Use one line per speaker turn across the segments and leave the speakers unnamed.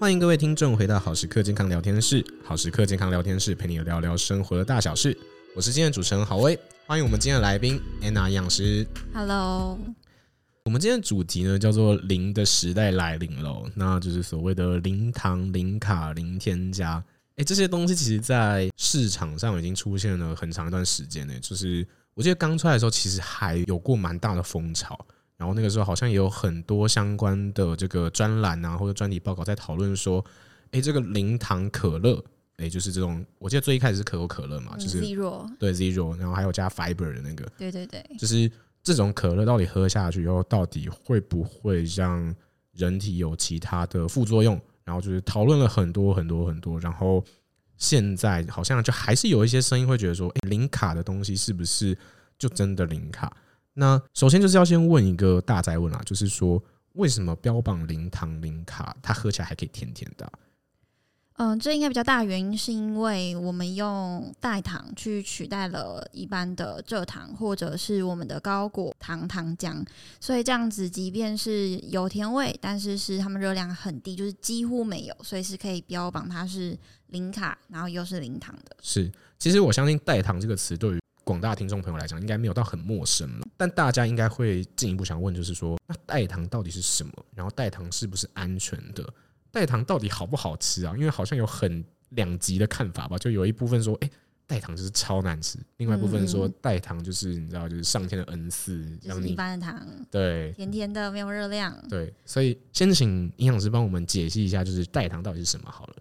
欢迎各位听众回到好时刻健康聊天室。好时刻健康聊天室陪你聊聊生活的大小事。我是今天的主持人郝威，欢迎我们今天的来宾安娜营养师。
Hello，
我们今天的主题呢叫做“零的时代来临了”，那就是所谓的零糖、零卡、零添加。哎，这些东西其实在市场上已经出现了很长一段时间呢。就是我记得刚出来的时候，其实还有过蛮大的风潮。然后那个时候好像也有很多相关的这个专栏啊，或者专题报告在讨论说，哎，这个零糖可乐，哎，就是这种，我记得最一开始是可口可乐嘛，就是
Zero，
对 Zero，然后还有加 Fiber 的那个，
对对对，
就是这种可乐到底喝下去以后，到底会不会让人体有其他的副作用？然后就是讨论了很多很多很多，然后现在好像就还是有一些声音会觉得说，哎，零卡的东西是不是就真的零卡？那首先就是要先问一个大哉问啊，就是说为什么标榜零糖零卡，它喝起来还可以甜甜的啊？
嗯，这应该比较大原因是因为我们用代糖去取代了一般的蔗糖或者是我们的高果糖糖浆，所以这样子即便是有甜味，但是是它们热量很低，就是几乎没有，所以是可以标榜它是零卡，然后又是零糖的。
是，其实我相信代糖这个词对于广大听众朋友来讲，应该没有到很陌生了，但大家应该会进一步想问，就是说，那代糖到底是什么？然后代糖是不是安全的？代糖到底好不好吃啊？因为好像有很两极的看法吧，就有一部分说，哎，代糖就是超难吃；另外一部分说，代糖就是你知道，就是上天的恩赐，
就是一般的糖，
对，
甜甜的，没有热量。
对，所以先请营养师帮我们解析一下，就是代糖到底是什么好了。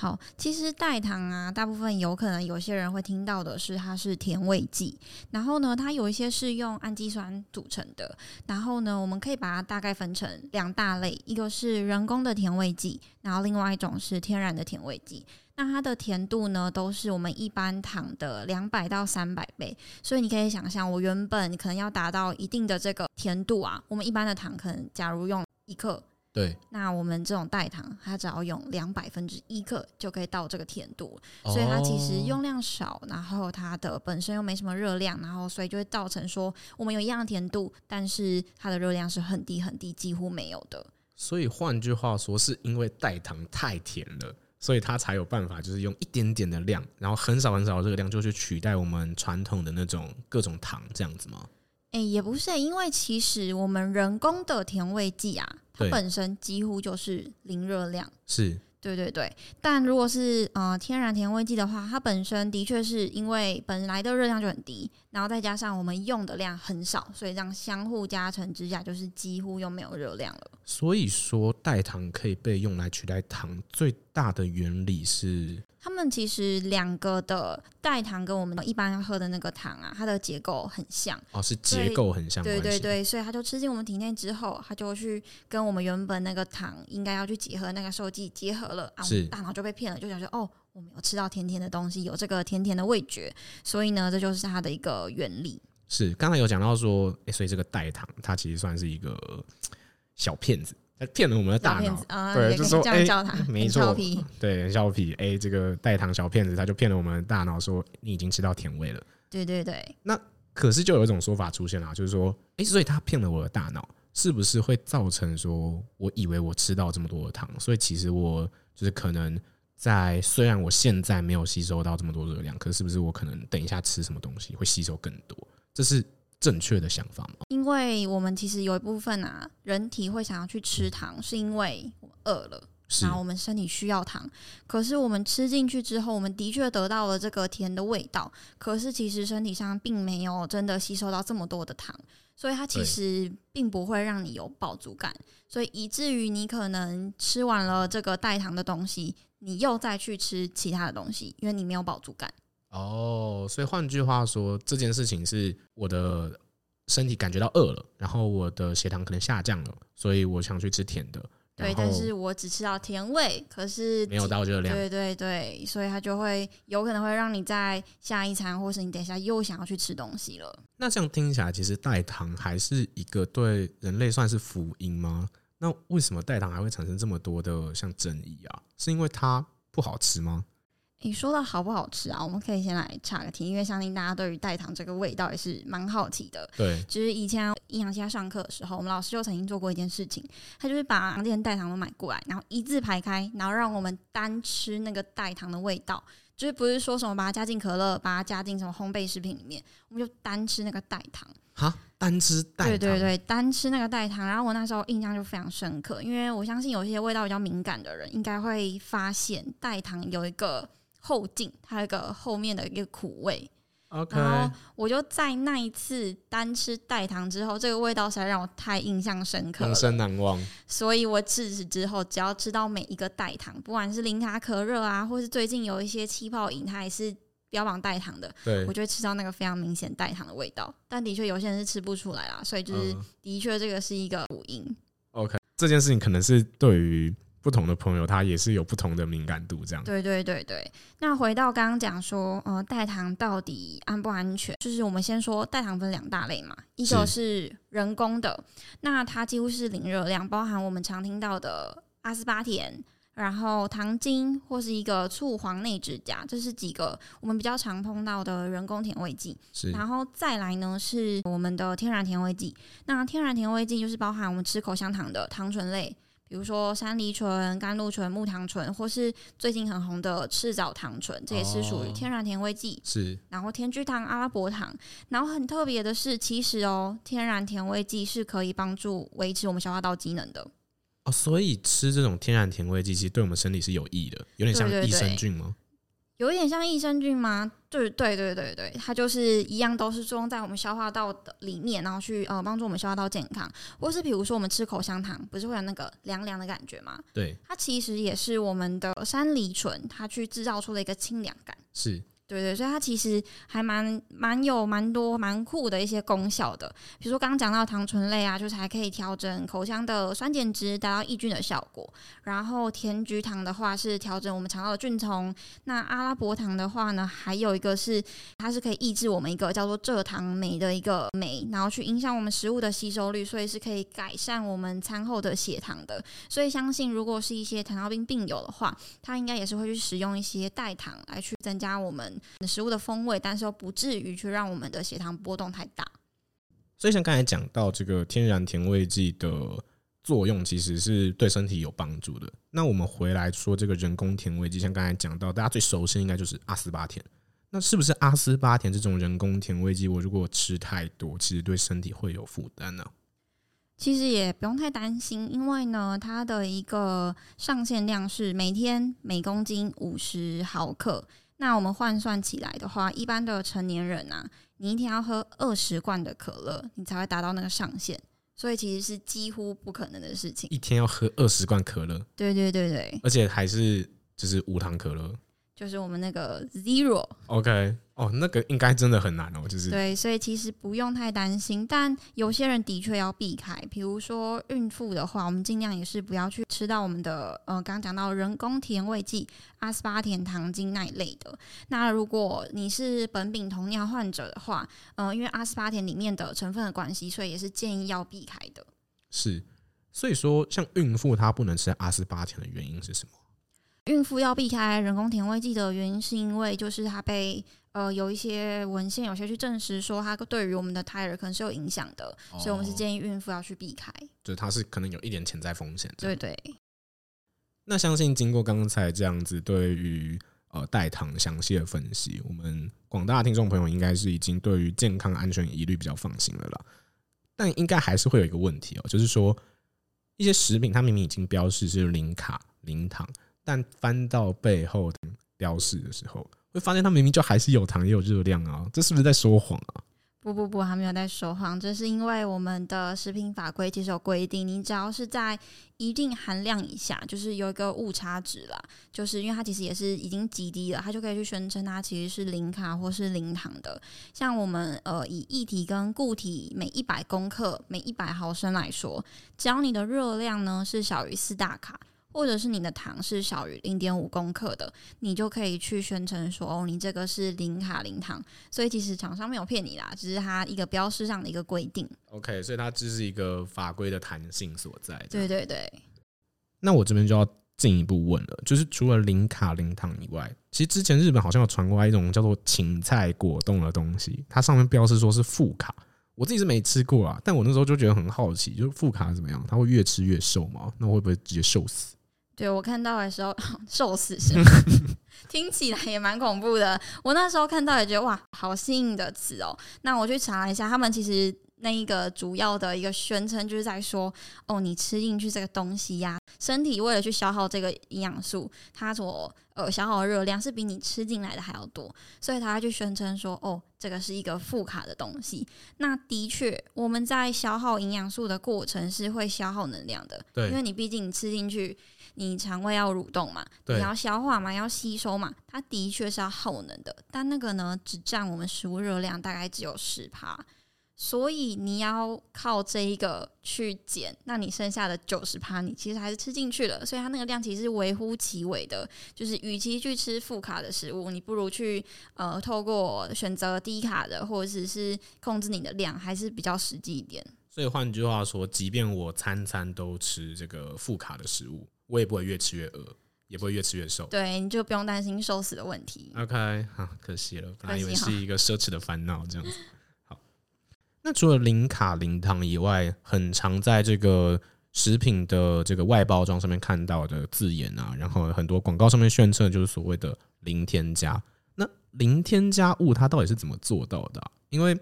好，其实代糖啊，大部分有可能有些人会听到的是它是甜味剂，然后呢，它有一些是用氨基酸组成的，然后呢，我们可以把它大概分成两大类，一个是人工的甜味剂，然后另外一种是天然的甜味剂。那它的甜度呢，都是我们一般糖的两百到三百倍，所以你可以想象，我原本可能要达到一定的这个甜度啊，我们一般的糖可能假如用一克。
对，
那我们这种代糖，它只要用两百分之一克就可以到这个甜度，所以它其实用量少，然后它的本身又没什么热量，然后所以就会造成说我们有一样的甜度，但是它的热量是很低很低，几乎没有的。
所以换句话说，是因为代糖太甜了，所以它才有办法就是用一点点的量，然后很少很少的热量就去取代我们传统的那种各种糖这样子吗？
哎、欸，也不是，因为其实我们人工的甜味剂啊，它本身几乎就是零热量。
是。
对对对，但如果是呃天然甜味剂的话，它本身的确是因为本来的热量就很低，然后再加上我们用的量很少，所以这样相互加成之下，就是几乎又没有热量了。
所以说代糖可以被用来取代糖，最大的原理是，
它们其实两个的代糖跟我们一般喝的那个糖啊，它的结构很像
哦，是结构很像，
对对对，所以它就吃进我们体内之后，它就去跟我们原本那个糖应该要去结合那个受剂结合。了啊，大脑就被骗了，就想说哦，我们有吃到甜甜的东西，有这个甜甜的味觉，所以呢，这就是它的一个原理。
是刚才有讲到说，哎，所以这个代糖它其实算是一个小骗子，它骗了我们的大脑啊，对，就是说哎，没错，对，很俏皮，哎，这个代糖小骗子，他就骗了我们的大脑，说你已经吃到甜味了。
对对对。
那可是就有一种说法出现了，就是说，哎，所以他骗了我的大脑。是不是会造成说，我以为我吃到这么多的糖，所以其实我就是可能在虽然我现在没有吸收到这么多热量，可是是不是我可能等一下吃什么东西会吸收更多？这是正确的想法吗？
因为我们其实有一部分啊，人体会想要去吃糖，是因为我饿了。然后我们身体需要糖，可是我们吃进去之后，我们的确得到了这个甜的味道。可是其实身体上并没有真的吸收到这么多的糖，所以它其实并不会让你有饱足感。所以以至于你可能吃完了这个带糖的东西，你又再去吃其他的东西，因为你没有饱足感。
哦，所以换句话说，这件事情是我的身体感觉到饿了，然后我的血糖可能下降了，所以我想去吃甜的。
对，但是我只吃到甜味，可是
没有到热量。
对对对，所以它就会有可能会让你在下一餐，或是你等一下又想要去吃东西了。
那这样听起来，其实代糖还是一个对人类算是福音吗？那为什么代糖还会产生这么多的像争议啊？是因为它不好吃吗？
你说的好不好吃啊？我们可以先来岔个题，因为相信大家对于代糖这个味道也是蛮好奇的。
对，
就是以前营养系上课的时候，我们老师就曾经做过一件事情，他就是把这些代糖都买过来，然后一字排开，然后让我们单吃那个代糖的味道，就是不是说什么把它加进可乐，把它加进什么烘焙食品里面，我们就单吃那个代糖。
哈，单吃代糖？
对对对，单吃那个代糖。然后我那时候印象就非常深刻，因为我相信有些味道比较敏感的人，应该会发现代糖有一个。后劲，它有一个后面的一个苦味。
OK，
然后我就在那一次单吃代糖之后，这个味道实在让我太印象深刻了，永
生难忘。
所以我自此之后，只要吃到每一个代糖，不管是零卡可乐啊，或是最近有一些气泡饮，它也是标榜代糖的，
对，
我就会吃到那个非常明显代糖的味道。但的确有些人是吃不出来啦，所以就是的确这个是一个福音。
OK，这件事情可能是对于。不同的朋友，他也是有不同的敏感度，这样。
对对对对。那回到刚刚讲说，呃，代糖到底安不安全？就是我们先说代糖分两大类嘛，一个是人工的，那它几乎是零热量，包含我们常听到的阿斯巴甜，然后糖精或是一个醋黄内酯甲，这是几个我们比较常碰到的人工甜味剂。
是。
然后再来呢，是我们的天然甜味剂。那天然甜味剂就是包含我们吃口香糖的糖醇类。比如说山梨醇、甘露醇、木糖醇，或是最近很红的赤藻糖醇，这也是属于天然甜味剂。
是。
然后甜菊糖、阿拉伯糖，然后很特别的是，其实哦，天然甜味剂是可以帮助维持我们消化道机能的。
哦，所以吃这种天然甜味剂，其实对我们身体是有益的，有点像益生菌吗？
有一点像益生菌吗？对对对对对，它就是一样，都是作用在我们消化道的里面，然后去呃帮助我们消化道健康。或是比如说我们吃口香糖，不是会有那个凉凉的感觉吗？
对，
它其实也是我们的山梨醇，它去制造出了一个清凉感。
是。
对对，所以它其实还蛮蛮有蛮多蛮酷的一些功效的，比如说刚刚讲到糖醇类啊，就是还可以调整口腔的酸碱值，达到抑菌的效果。然后甜菊糖的话是调整我们肠道的菌丛。那阿拉伯糖的话呢，还有一个是它是可以抑制我们一个叫做蔗糖酶的一个酶，然后去影响我们食物的吸收率，所以是可以改善我们餐后的血糖的。所以相信如果是一些糖尿病病友的话，他应该也是会去使用一些代糖来去增加我们。食物的风味，但是又不至于去让我们的血糖波动太大。
所以像刚才讲到这个天然甜味剂的作用，其实是对身体有帮助的。那我们回来说这个人工甜味剂，像刚才讲到，大家最熟悉应该就是阿斯巴甜。那是不是阿斯巴甜这种人工甜味剂，我如果吃太多，其实对身体会有负担呢？
其实也不用太担心，因为呢，它的一个上限量是每天每公斤五十毫克。那我们换算起来的话，一般的成年人啊，你一天要喝二十罐的可乐，你才会达到那个上限，所以其实是几乎不可能的事情。
一天要喝二十罐可乐？
对对对对，
而且还是就是无糖可乐。
就是我们那个 zero，OK，
哦，那个应该真的很难哦，就是
对，所以其实不用太担心，但有些人的确要避开，比如说孕妇的话，我们尽量也是不要去吃到我们的呃，刚刚讲到人工甜味剂、阿斯巴甜糖精那一类的。那如果你是苯丙酮尿患者的话，呃，因为阿斯巴甜里面的成分的关系，所以也是建议要避开的。
是，所以说像孕妇她不能吃阿斯巴甜的原因是什么？
孕妇要避开人工甜味剂的原因，是因为就是它被呃有一些文献有些去证实说它对于我们的胎儿可能是有影响的，哦，所以我们是建议孕妇要去避开。
就是它是可能有一点潜在风险。
对对。
那相信经过刚才这样子对于呃代糖详细的分析，我们广大的听众朋友应该是已经对于健康安全疑虑比较放心了啦。但应该还是会有一个问题哦，就是说一些食品它明明已经标示是零卡零糖。但翻到背后的标示的时候，会发现它明明就还是有糖也有热量啊！这是不是在说谎啊？
不不不，还没有在说谎，这是因为我们的食品法规其实有规定，你只要是在一定含量以下，就是有一个误差值啦，就是因为它其实也是已经极低了，它就可以去宣称它其实是零卡或是零糖的。像我们呃以液体跟固体每一百公克每一百毫升来说，只要你的热量呢是小于四大卡。或者是你的糖是小于零点五公克的，你就可以去宣称说哦，你这个是零卡零糖。所以其实厂商没有骗你啦，只是它一个标示上的一个规定。
OK，所以它只是一个法规的弹性所在。
对对对。
那我这边就要进一步问了，就是除了零卡零糖以外，其实之前日本好像有传过来一种叫做芹菜果冻的东西，它上面标示说是负卡。我自己是没吃过啊，但我那时候就觉得很好奇，就是负卡怎么样？它会越吃越瘦吗？那会不会直接瘦死？
对，我看到的时候，受死是吗？听起来也蛮恐怖的。我那时候看到也觉得哇，好新颖的词哦。那我去查了一下，他们其实那一个主要的一个宣称就是在说，哦，你吃进去这个东西呀、啊，身体为了去消耗这个营养素，它所呃消耗的热量是比你吃进来的还要多，所以他就宣称说，哦。这个是一个负卡的东西，那的确，我们在消耗营养素的过程是会消耗能量的，
对，
因为你毕竟你吃进去，你肠胃要蠕动嘛，你要消化嘛，要吸收嘛，它的确是要耗能的，但那个呢，只占我们食物热量大概只有十趴。所以你要靠这一个去减，那你剩下的九十趴，你其实还是吃进去了。所以它那个量其实是微乎其微的。就是与其去吃负卡的食物，你不如去呃透过选择低卡的，或者是控制你的量，还是比较实际一点。
所以换句话说，即便我餐餐都吃这个负卡的食物，我也不会越吃越饿，也不会越吃越瘦。
对，你就不用担心瘦死的问题。
OK，好，可惜了，本来以为是一个奢侈的烦恼这样子。那除了零卡零糖以外，很常在这个食品的这个外包装上面看到的字眼啊，然后很多广告上面宣称就是所谓的零添加。那零添加物它到底是怎么做到的啊？因为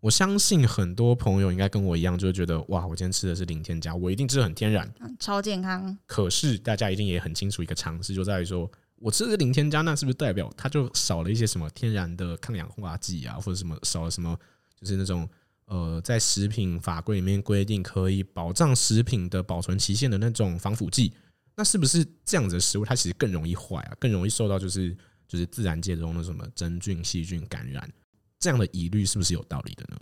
我相信很多朋友应该跟我一样，就觉得哇，我今天吃的是零添加，我一定吃的很天然，
超健康。
可是大家一定也很清楚一个常识，就在于说我吃的是零添加，那是不是代表它就少了一些什么天然的抗氧化剂啊，或者什么少了什么，就是那种。呃，在食品法规里面规定可以保障食品的保存期限的那种防腐剂，那是不是这样子的食物它其实更容易坏啊？更容易受到就是就是自然界中的什么真菌、细菌感染？这样的疑虑是不是有道理的呢？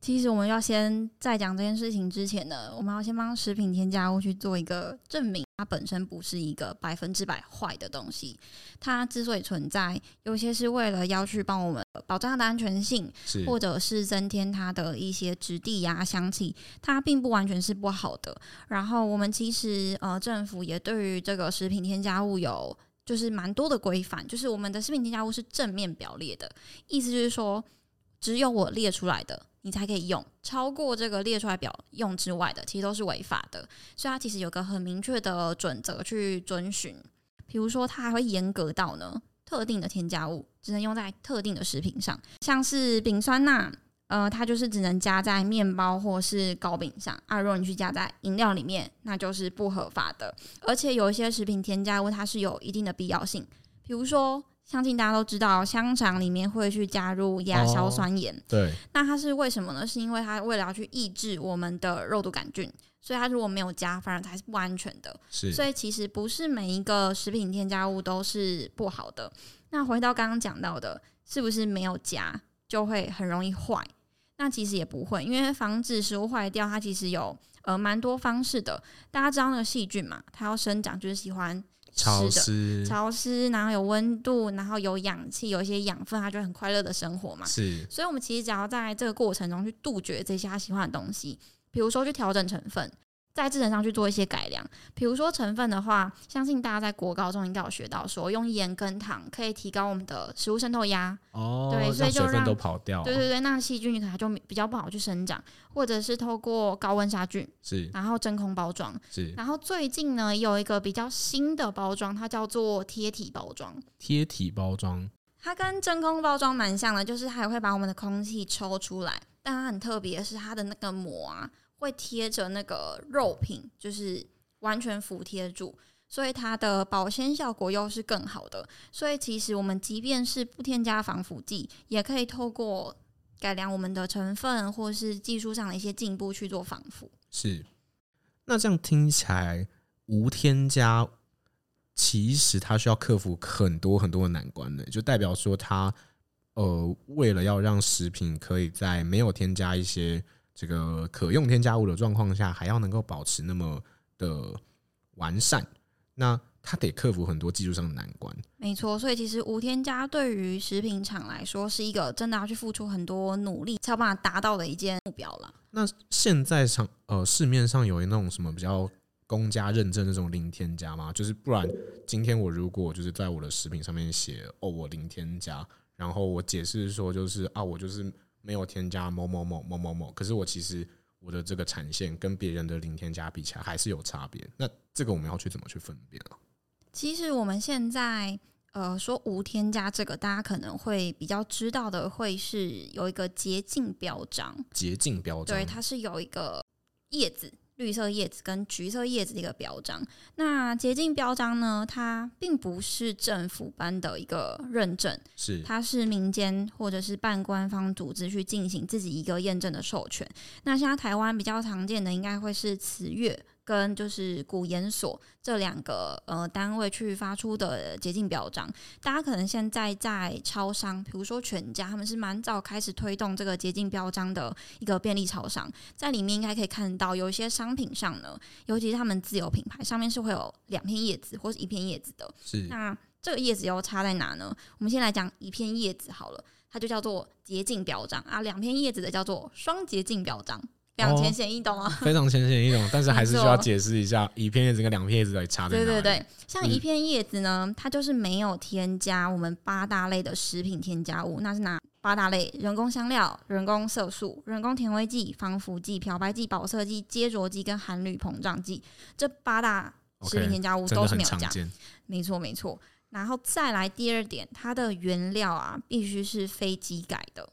其实我们要先在讲这件事情之前呢，我们要先帮食品添加物去做一个证明，它本身不是一个百分之百坏的东西。它之所以存在，有些是为了要去帮我们保障它的安全性，或者是增添它的一些质地呀、香气，它并不完全是不好的。然后我们其实呃，政府也对于这个食品添加物有就是蛮多的规范，就是我们的食品添加物是正面表列的，意思就是说，只有我列出来的。你才可以用，超过这个列出来表用之外的，其实都是违法的。所以它其实有个很明确的准则去遵循。比如说，它还会严格到呢，特定的添加物只能用在特定的食品上，像是丙酸钠，呃，它就是只能加在面包或是糕饼上。啊，如果你去加在饮料里面，那就是不合法的。而且有一些食品添加物，它是有一定的必要性，比如说。相信大家都知道，香肠里面会去加入亚硝酸盐。
对，
那它是为什么呢？是因为它为了要去抑制我们的肉毒杆菌，所以它如果没有加，反而才是不安全的。
是，
所以其实不是每一个食品添加物都是不好的。那回到刚刚讲到的，是不是没有加就会很容易坏？那其实也不会，因为防止食物坏掉，它其实有呃蛮多方式的。大家知道那个细菌嘛，它要生长就是喜欢。
潮湿，
潮湿，然后有温度，然后有氧气，有一些养分，它就很快乐的生活嘛。
是，
所以，我们其实只要在这个过程中去杜绝这些他喜欢的东西，比如说去调整成分。在制程上去做一些改良，比如说成分的话，相信大家在国高中应该有学到，说用盐跟糖可以提高我们的食物渗透压。
哦，
对，所以就让
水分都跑掉。
对对对，那细菌可能就比较不好去生长，或者是透过高温杀菌，
是，
然后真空包装，
是。
然后最近呢，有一个比较新的包装，它叫做贴体包装。
贴体包装，
它跟真空包装蛮像的，就是它也会把我们的空气抽出来，但它很特别的是它的那个膜啊。会贴着那个肉品，就是完全服贴住，所以它的保鲜效果又是更好的。所以其实我们即便是不添加防腐剂，也可以透过改良我们的成分或是技术上的一些进步去做防腐。
是，那这样听起来无添加，其实它需要克服很多很多的难关的，就代表说它呃，为了要让食品可以在没有添加一些。这个可用添加物的状况下，还要能够保持那么的完善，那它得克服很多技术上的难关。
没错，所以其实无添加对于食品厂来说是一个真的要去付出很多努力才有办法达到的一件目标了。
那现在上呃市面上有那种什么比较公家认证那种零添加吗？就是不然，今天我如果就是在我的食品上面写哦，我零添加，然后我解释说就是啊，我就是没有添加某某某某某某，可是我其实我的这个产线跟别人的零添加比起来还是有差别。那这个我们要去怎么去分辨啊？
其实我们现在呃说无添加这个，大家可能会比较知道的会是有一个洁净标章，
洁净标章，
对，它是有一个叶子。绿色叶子跟橘色叶子的一个标章，那洁净标章呢？它并不是政府颁的一个认证，
是
它是民间或者是半官方组织去进行自己一个验证的授权。那现在台湾比较常见的，应该会是慈悦。跟就是古研所这两个呃单位去发出的洁净表彰，大家可能现在在超商，比如说全家，他们是蛮早开始推动这个洁净标章的一个便利超商，在里面应该可以看到有一些商品上呢，尤其是他们自有品牌上面是会有两片叶子或是一片叶子的。
是
那这个叶子又差在哪呢？我们先来讲一片叶子好了，它就叫做洁净表彰啊，两片叶子的叫做双洁净标章。非常浅显易懂啊，
非常浅显易懂，但是还是需要解释一下 一片叶子跟两片叶子的差在哪里。
对对对，像一片叶子呢，它就是没有添加我们八大类的食品添加物，那是哪八大类？人工香料、人工色素、人工甜味剂、防腐剂、漂白剂、保色剂、接着剂跟含氯膨胀剂，这八大食品添加物都是没有加。没错没错，然后再来第二点，它的原料啊必须是非机改的，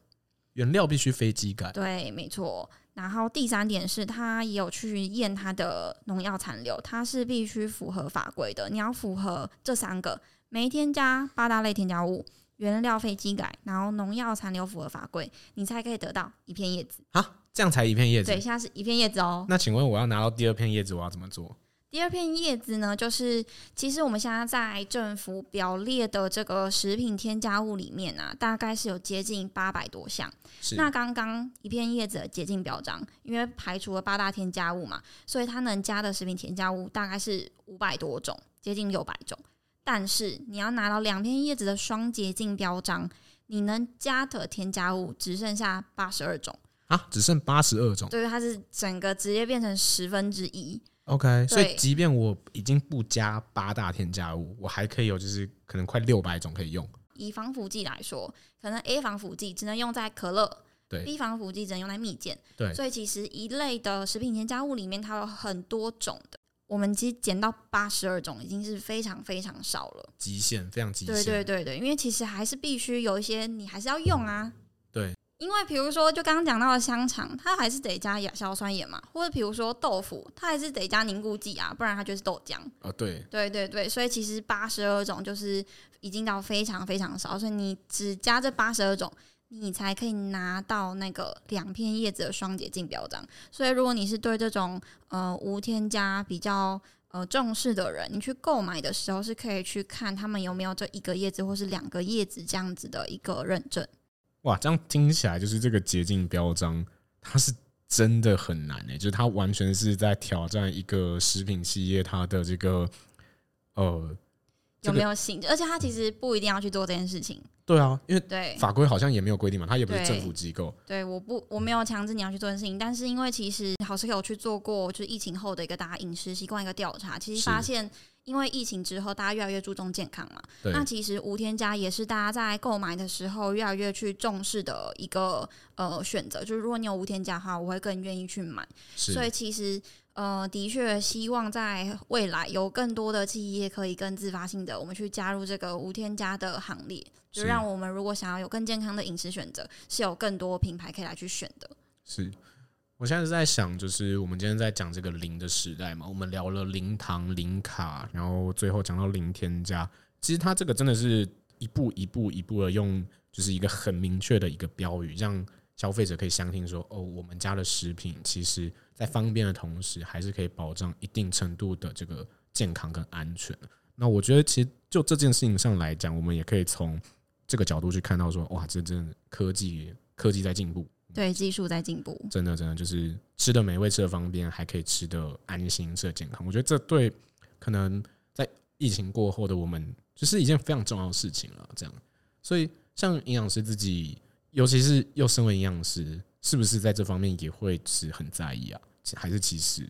原料必须非机改。
对，没错。然后第三点是，它也有去验它的农药残留，它是必须符合法规的。你要符合这三个，没添加八大类添加物，原料非机改，然后农药残留符合法规，你才可以得到一片叶子。
啊，这样才一片叶子？
对，现在是一片叶子哦。
那请问我要拿到第二片叶子，我要怎么做？
第二片叶子呢，就是其实我们现在在政府表列的这个食品添加物里面啊，大概是有接近八百多项。那刚刚一片叶子的洁净标章，因为排除了八大添加物嘛，所以它能加的食品添加物大概是五百多种，接近六百种。但是你要拿到两片叶子的双洁净标章，你能加的添加物只剩下八十二种
啊，只剩八十二种。
对，它是整个直接变成十分之一。
OK，所以即便我已经不加八大添加物，我还可以有就是可能快六百种可以用。
以防腐剂来说，可能 A 防腐剂只能用在可乐，对；B 防腐剂只能用在蜜饯，对。所以其实一类的食品添加物里面，它有很多种的。我们其实减到八十二种，已经是非常非常少了，
极限，非常极限。
对对对对，因为其实还是必须有一些，你还是要用啊。
对。
因为比如说，就刚刚讲到的香肠，它还是得加亚硝酸盐嘛，或者比如说豆腐，它还是得加凝固剂啊，不然它就是豆浆。
啊，对，
对对对，所以其实八十二种就是已经到非常非常少，所以你只加这八十二种，你才可以拿到那个两片叶子的双洁净标章。所以如果你是对这种呃无添加比较呃重视的人，你去购买的时候是可以去看他们有没有这一个叶子或是两个叶子这样子的一个认证。
哇，这样听起来就是这个捷径标章，它是真的很难诶、就是它完全是在挑战一个食品企业它的这个呃、
有没有信，而且他其实不一定要去做这件事情。
对啊，因为对法规好像也没有规定嘛，他也不是政府机构。
对，我不我没有强制你要去做这件事情，但是因为其实好是有去做过，就是疫情后的一个大家饮食习惯一个调查，其实发现。因为疫情之后，大家越来越注重健康嘛。那其实无添加也是大家在购买的时候越来越去重视的一个呃选择。就是如果你有无添加的话，我会更愿意去买。所以其实呃，的确希望在未来有更多的企业可以更自发性的，我们去加入这个无添加的行列，就让我们如果想要有更健康的饮食选择，是有更多品牌可以来去选的。
是。我现在是在想，就是我们今天在讲这个零的时代嘛，我们聊了零糖、零卡，然后最后讲到零添加。其实它这个真的是一步一步一步的用，就是一个很明确的一个标语，让消费者可以相信说，哦，我们家的食品其实在方便的同时，还是可以保障一定程度的这个健康跟安全。那我觉得，其实就这件事情上来讲，我们也可以从这个角度去看到说，哇，这真的科技科技在进步。
对，技术在进步，
真的真的就是吃的美味，吃的方便，还可以吃的安心，吃的健康。我觉得这对可能在疫情过后的我们，就是一件非常重要的事情了。这样，所以像营养师自己，尤其是又身为营养师，是不是在这方面也会是很在意啊？还是其实，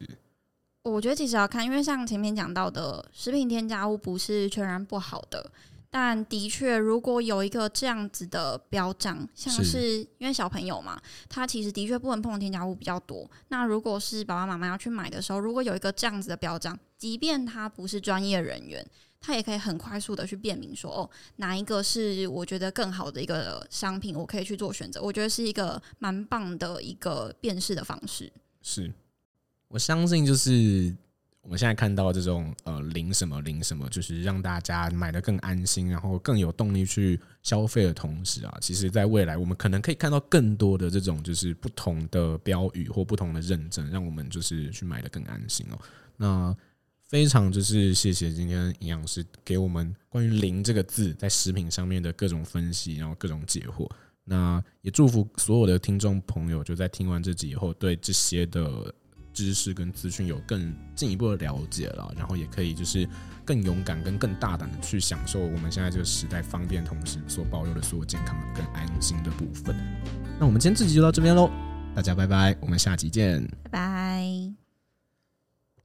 我觉得其实要看，因为像前面讲到的，食品添加物不是全然不好的。但的确，如果有一个这样子的标章，像是因为小朋友嘛，他其实的确不能碰添加物比较多。那如果是爸爸妈妈要去买的时候，如果有一个这样子的标章，即便他不是专业人员，他也可以很快速的去辨明说，哦，哪一个是我觉得更好的一个商品，我可以去做选择。我觉得是一个蛮棒的一个辨识的方式。
是，我相信就是。我们现在看到这种呃零什么零什么，就是让大家买的更安心，然后更有动力去消费的同时啊，其实在未来我们可能可以看到更多的这种就是不同的标语或不同的认证，让我们就是去买的更安心哦。那非常就是谢谢今天营养师给我们关于零这个字在食品上面的各种分析，然后各种解惑。那也祝福所有的听众朋友就在听完这集以后，对这些的。知识跟资讯有更进一步的了解了，然后也可以就是更勇敢跟更大胆的去享受我们现在这个时代方便同时所保有的所有健康跟安心的部分。那我们今天这集就到这边喽，大家拜拜，我们下集见，
拜拜。